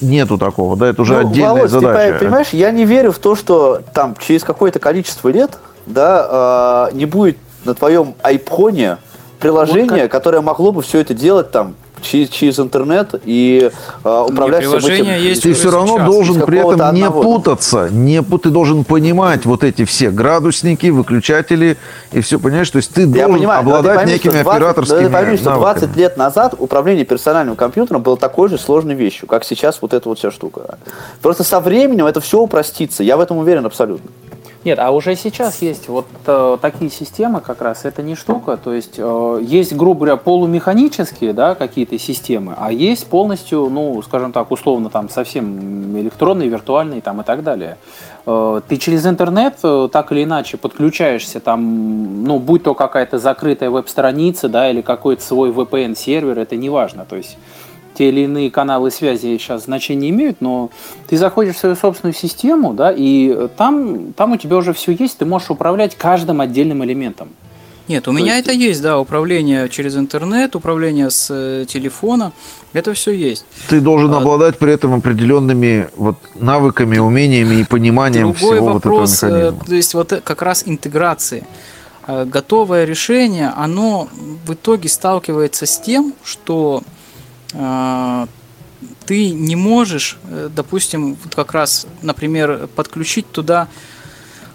нету такого, да, это уже Ну, отдельная Володь, ты задача. по- понимаешь, я не верю в то, что там через какое-то количество лет, да, э, не будет на твоем айпхоне приложение, которое могло бы все это делать там через, через интернет и э, управлять всем этим. есть Ты все равно сейчас. должен при этом не одного. путаться, не, ты должен понимать вот эти все градусники, выключатели и все, понимаешь? То есть ты Я должен понимаю, обладать пойми, некими 20 операторскими пойми, что навыками. 20 лет назад управление персональным компьютером было такой же сложной вещью, как сейчас вот эта вот вся штука. Просто со временем это все упростится, я в этом уверен абсолютно. Нет, а уже сейчас есть вот э, такие системы как раз, это не штука, то есть э, есть, грубо говоря, полумеханические, да, какие-то системы, а есть полностью, ну, скажем так, условно, там, совсем электронные, виртуальные, там, и так далее. Э, ты через интернет э, так или иначе подключаешься, там, ну, будь то какая-то закрытая веб-страница, да, или какой-то свой VPN-сервер, это не важно, то есть те или иные каналы связи сейчас значения имеют, но ты заходишь в свою собственную систему, да, и там, там у тебя уже все есть, ты можешь управлять каждым отдельным элементом. Нет, у То меня есть- это есть, да, управление через интернет, управление с э, телефона, это все есть. Ты должен А- обладать при этом определенными вот навыками, умениями и пониманием Другой всего вопрос, вот этого э, механизма. то есть вот э, как раз интеграции. Готовое решение, оно в итоге сталкивается с тем, что ты не можешь, э, допустим, вот как раз, например, подключить туда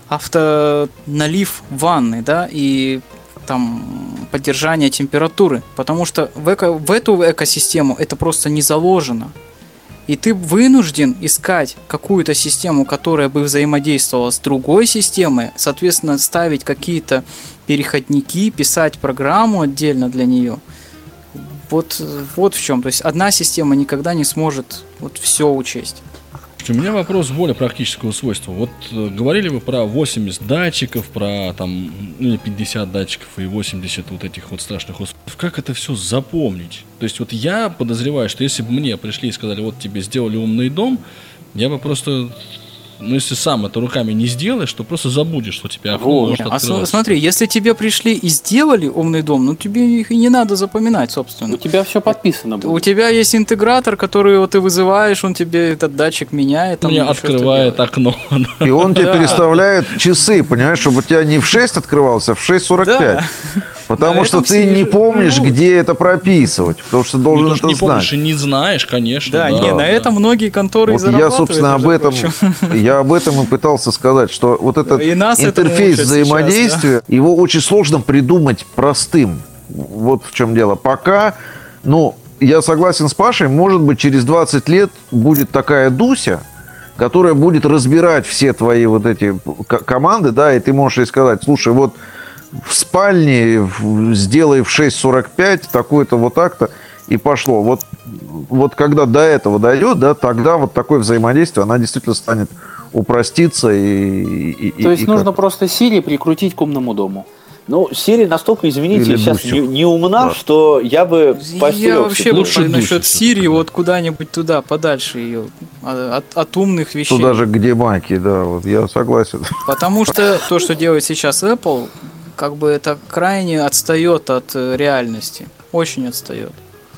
автоналив ванны, да, и там поддержание температуры, потому что в, эко- в эту экосистему это просто не заложено. И ты вынужден искать какую-то систему, которая бы взаимодействовала с другой системой, соответственно, ставить какие-то переходники, писать программу отдельно для нее. Вот, вот в чем. То есть одна система никогда не сможет вот все учесть. У меня вопрос более практического свойства. Вот э, говорили вы про 80 датчиков, про там ну, или 50 датчиков и 80 вот этих вот страшных устройств. Как это все запомнить? То есть вот я подозреваю, что если бы мне пришли и сказали, вот тебе сделали умный дом, я бы просто, ну если сам это руками не сделаешь, то просто забудешь, что тебе окно может А с- открываться. смотри, если тебе пришли и сделали умный дом, ну тебе их и не надо запоминать, собственно. У тебя все подписано У будет. тебя есть интегратор, который вот ты вызываешь, он тебе этот датчик меняет. там Мне открывает окно. И он тебе переставляет часы, понимаешь, чтобы у тебя не в 6 открывался, а в 6.45. Да. Потому что ты не помнишь, где это прописывать. Потому что Ну, должен что это не помнишь знать. и не знаешь, конечно. Да, не, на этом многие конторы Вот я, зарабатывают, собственно, об этом, *laughs* я об этом и пытался сказать, что вот этот интерфейс сейчас, взаимодействия, его очень сложно придумать простым. Вот в чем дело. Пока, ну, я согласен с Пашей, может быть, через 20 лет будет такая Дуся, которая будет разбирать все твои вот эти команды, да, и ты можешь ей сказать, слушай, вот в спальне в- сделай в 6.45 такое-то вот так-то, и пошло. Вот, вот когда до этого дойдет, да, тогда вот такое взаимодействие, она действительно станет упроститься и... и- и- То есть и нужно как- просто Siri прикрутить к умному дому. Ну, серия настолько, извините, Или сейчас не, не умна, Да. что я бы Я вообще Лучше бы насчет да. вот куда-нибудь туда, подальше ее, от, от умных вещей. Туда же, где маки, да, вот я согласен. Потому что то, что делает сейчас Apple, как бы это крайне отстает от э, реальности. Очень отстает.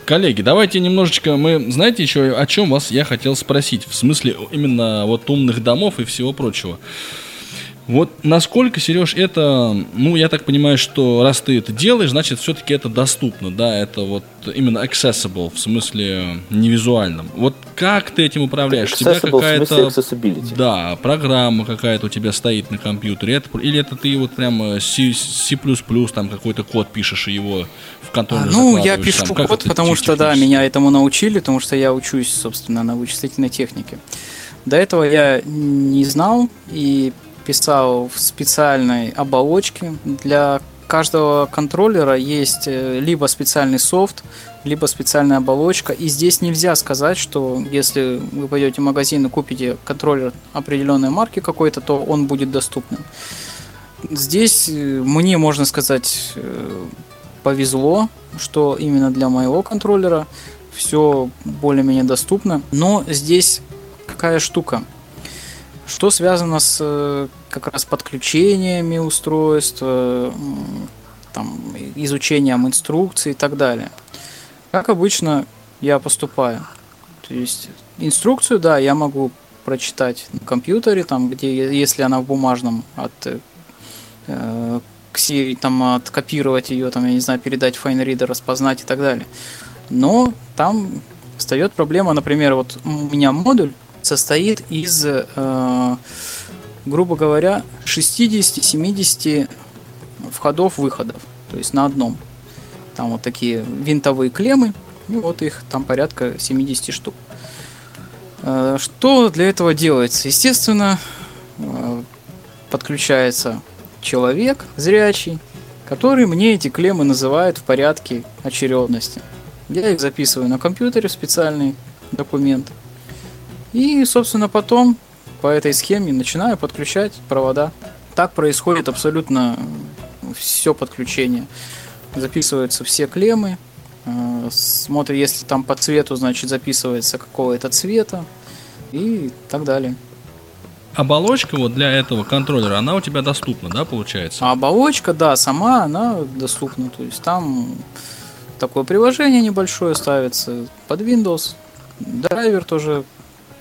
Коллеги, давайте немножечко, мы, знаете еще о чем вас я хотел спросить, в смысле именно вот умных домов и всего прочего. Вот насколько, Сереж, это, ну, я так понимаю, что раз ты это делаешь, значит, все-таки это доступно, да, это вот именно accessible, в смысле невизуальном. Вот как ты этим управляешь? У тебя Accessible в смысле какая-то, accessibility. да, программа какая-то у тебя стоит на компьютере, это, или это ты вот прям э, C, C++, там какой-то код пишешь и его в А, контроллер ну, я пишу? Как код, потому что, да, меня этому научили, потому что я учусь, собственно, на вычислительной технике. До этого я не знал и писал в специальной оболочке. Для каждого контроллера есть э, либо специальный софт, либо специальная оболочка. И здесь нельзя сказать, что если вы пойдете в магазин и купите контроллер определенной марки какой-то, то он будет доступным. Здесь э, мне, можно сказать, э, повезло, что именно для моего контроллера все более-менее доступно. Но здесь какая штука? Что связано с э, как раз подключениями устройств, там, изучением инструкций и так далее. Как обычно я поступаю. То есть инструкцию, да, я могу прочитать на компьютере, там, где, если она в бумажном, от э, э, кси- там, откопировать ее, там, я не знаю, передать FineReader, распознать и так далее. Но там встает проблема, например, вот у меня модуль состоит из, э, грубо говоря, 60-70 входов-выходов, то есть на одном. Там вот такие винтовые клеммы, и вот их там порядка 70 штук. Э, Что для этого делается? Естественно, э, подключается человек зрячий, который мне эти клеммы называет в порядке очередности. Я их записываю на компьютере в специальный документ. И, собственно, потом по этой схеме начинаю подключать провода. Так происходит абсолютно все подключение. Записываются все клеммы. э, Смотрит, если там по цвету, значит записывается какого это цвета и так далее. оболочка вот для этого контроллера, она у тебя доступна, да, получается? А оболочка, да, сама она доступна. То есть там такое приложение небольшое ставится под Windows, драйвер тоже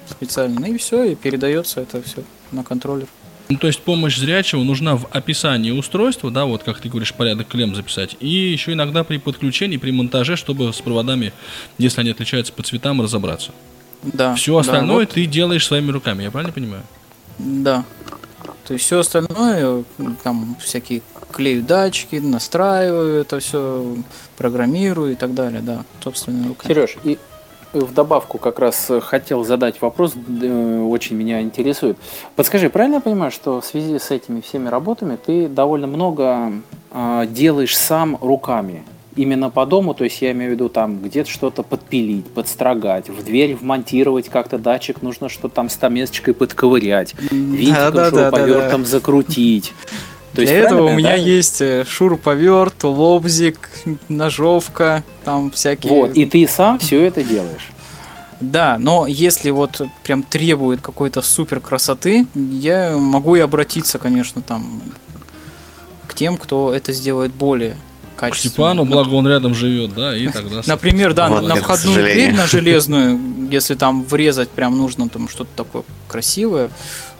специально, и все, и передается это все на контроллер. Ну, то есть помощь зрячего нужна в описании устройства, да, вот как ты говоришь, порядок клем записать, и еще иногда при подключении, при монтаже, чтобы с проводами, если они отличаются по цветам, разобраться. Да. Все да, остальное вот, ты делаешь своими руками, я правильно понимаю? Да. То есть все остальное, там всякие клею датчики, настраиваю это все, программирую и так далее, да, собственными руками. Сереж, и в добавку как раз хотел задать вопрос, э, очень меня интересует. Подскажи, правильно я понимаю, что в связи с этими всеми работами ты довольно много э, делаешь сам руками? Именно по дому, то есть я имею в виду там где-то что-то подпилить, подстрогать, в дверь вмонтировать как-то датчик, нужно что-то там стамесочкой подковырять, винтиком, да, да, шуруповертом закрутить. Для То есть, этого у меня да? есть э, шуруповерт, лобзик, ножовка, там всякие. Вот, и ты сам все это делаешь. Да, но если вот прям требует какой-то супер красоты, я могу и обратиться, конечно, там к тем, кто это сделает более К качественно. Степану, благо он рядом живет, да, и тогда... *laughs* Например, да, Вот, на к входную дверь, на *laughs* железную, если там врезать прям нужно там что-то такое красивое,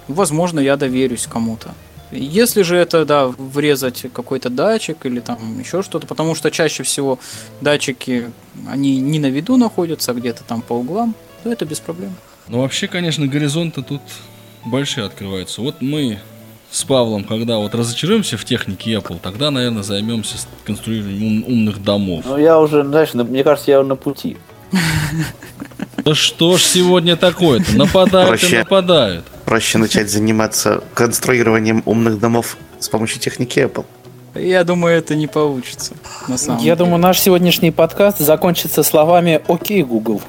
возможно, я доверюсь кому-то. Если же это, да, врезать какой-то датчик или там еще что-то, потому что чаще всего датчики, они не на виду находятся, а где-то там по углам, то это без проблем. Ну, вообще, конечно, горизонты тут большие открываются. Вот мы с Павлом, когда вот разочаруемся в технике Apple, тогда, наверное, займемся конструированием ум- умных домов. Ну, я уже, знаешь, на- мне кажется, я на пути. *laughs* Да что ж сегодня такое-то? Нападают и Проще. нападают. Проще начать заниматься конструированием умных домов с помощью техники Apple. Я думаю, это не получится. На самом Я деле. думаю, наш сегодняшний подкаст закончится словами «Окей, Google».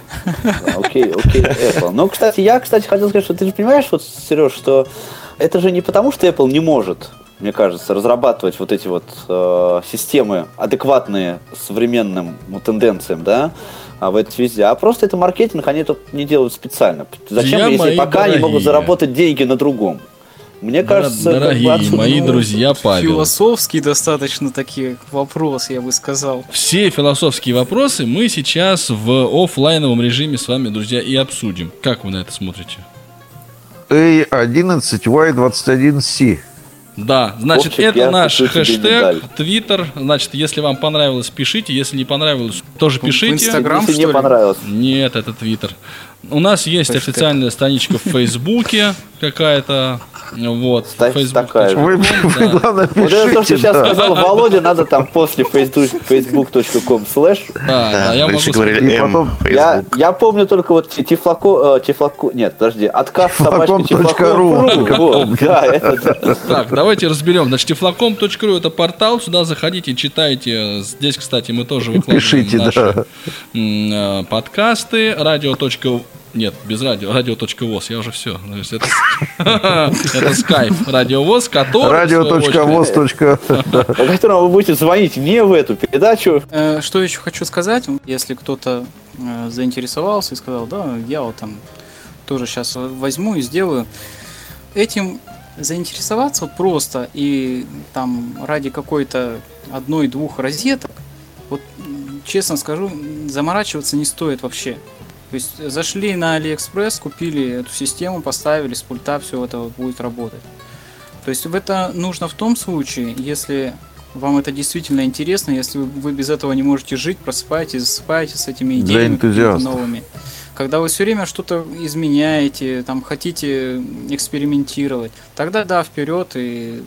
Окей, окей, Apple. Ну, кстати, я, кстати, хотел сказать, что ты же понимаешь, вот, Сереж, что это же не потому, что Apple не может, мне кажется, разрабатывать вот эти вот э, системы, адекватные современным ну, тенденциям, да, а в этой связи. А просто это маркетинг, они это не делают специально. Зачем, Друзья если пока они могут дорогие. заработать деньги на другом? Мне кажется, как бы Дорогие мои ну, друзья Павел, Философский достаточно такие вопрос, я бы сказал. все философские вопросы мы сейчас в оффлайновом режиме с вами, друзья, и обсудим. Как вы на это смотрите? A11Y21C. Да, значит, Вовчик, это наш хэштег, твиттер. Значит, если вам понравилось, пишите. Если не понравилось, тоже пишите. Инстаграм, что не ли? понравилось. Нет, это твиттер. У нас есть Хэштег. официальная страничка в Фейсбуке какая-то. Вот. Ставь Facebook. такая же. Вы, вы, Да. главное, Вот это то, что пишите, сейчас да. сказал Володя, надо там после facebook- facebook.com slash Да, да, я могу говорили И M, потом- Я, помню только вот тифлако, э, тифлако, нет, подожди, отказ собачка Тифлаком.ру. Так, давайте разберем. Значит, тифлаком.ру это портал, сюда заходите, читайте. Здесь, кстати, мы тоже выкладываем Пишите, наши э, подкасты. Радио. Нет, без радио, радио.воз, я уже все. Это, *laughs* это скайп, радиовоз, который... Радио.воз. по которому вы будете звонить не в эту передачу. Э, Что еще хочу сказать, если кто-то э, заинтересовался и сказал, да, я вот там тоже сейчас возьму и сделаю. Этим заинтересоваться просто и там ради какой-то одной-двух розеток, вот честно скажу, заморачиваться не стоит вообще. То есть зашли на Алиэкспресс, купили эту систему, поставили с пульта, все это будет работать. То есть это нужно в том случае, если вам это действительно интересно, если вы, без этого не можете жить, просыпаетесь, засыпаете с этими идеями новыми. Когда вы все время что-то изменяете, там хотите экспериментировать, тогда да, вперед и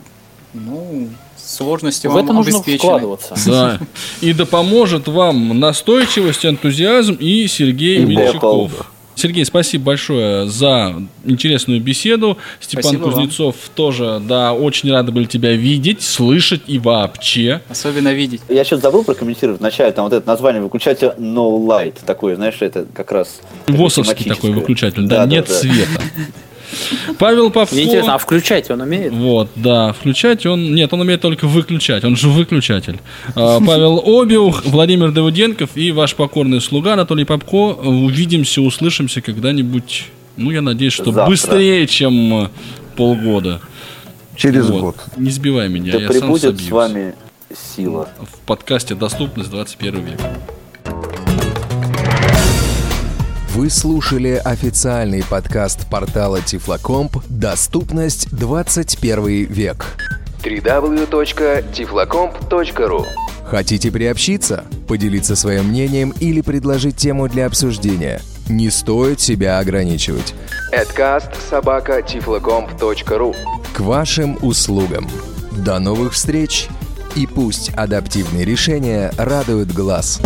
ну сложности В вам это нужно вкладываться. Да. *laughs* И да поможет вам настойчивость, энтузиазм и Сергей И Мельчаков. Сергей, спасибо большое за интересную беседу. Степан Спасибо вам. Кузнецов тоже, да, очень рады были тебя видеть, слышать и вообще. Особенно видеть. Я сейчас забыл прокомментировать вначале, там вот это название выключателя No Light, такое, знаешь, это как раз... Восовский такой выключатель, да, Да, да, нет да. света. *laughs* Павел Попко. Мне интересно, а включать он умеет? Вот, да, включать он... Нет, он умеет только выключать, он же выключатель. А, Павел Обиух, Владимир Давыденков и ваш покорный слуга Анатолий Попко. Увидимся, услышимся когда-нибудь, ну, я надеюсь, что Завтра. быстрее, чем полгода. Через Вот. год. Не сбивай меня, Да я сам собьюсь. с вами сила. В подкасте «Доступность 21 век». Вы слушали официальный подкаст портала Тифлокомп «Доступность 21 век». www.tiflocomp.ru Хотите приобщиться, поделиться своим мнением или предложить тему для обсуждения? Не стоит себя ограничивать. Adcast К вашим услугам. До новых встреч! И пусть адаптивные решения радуют глаз.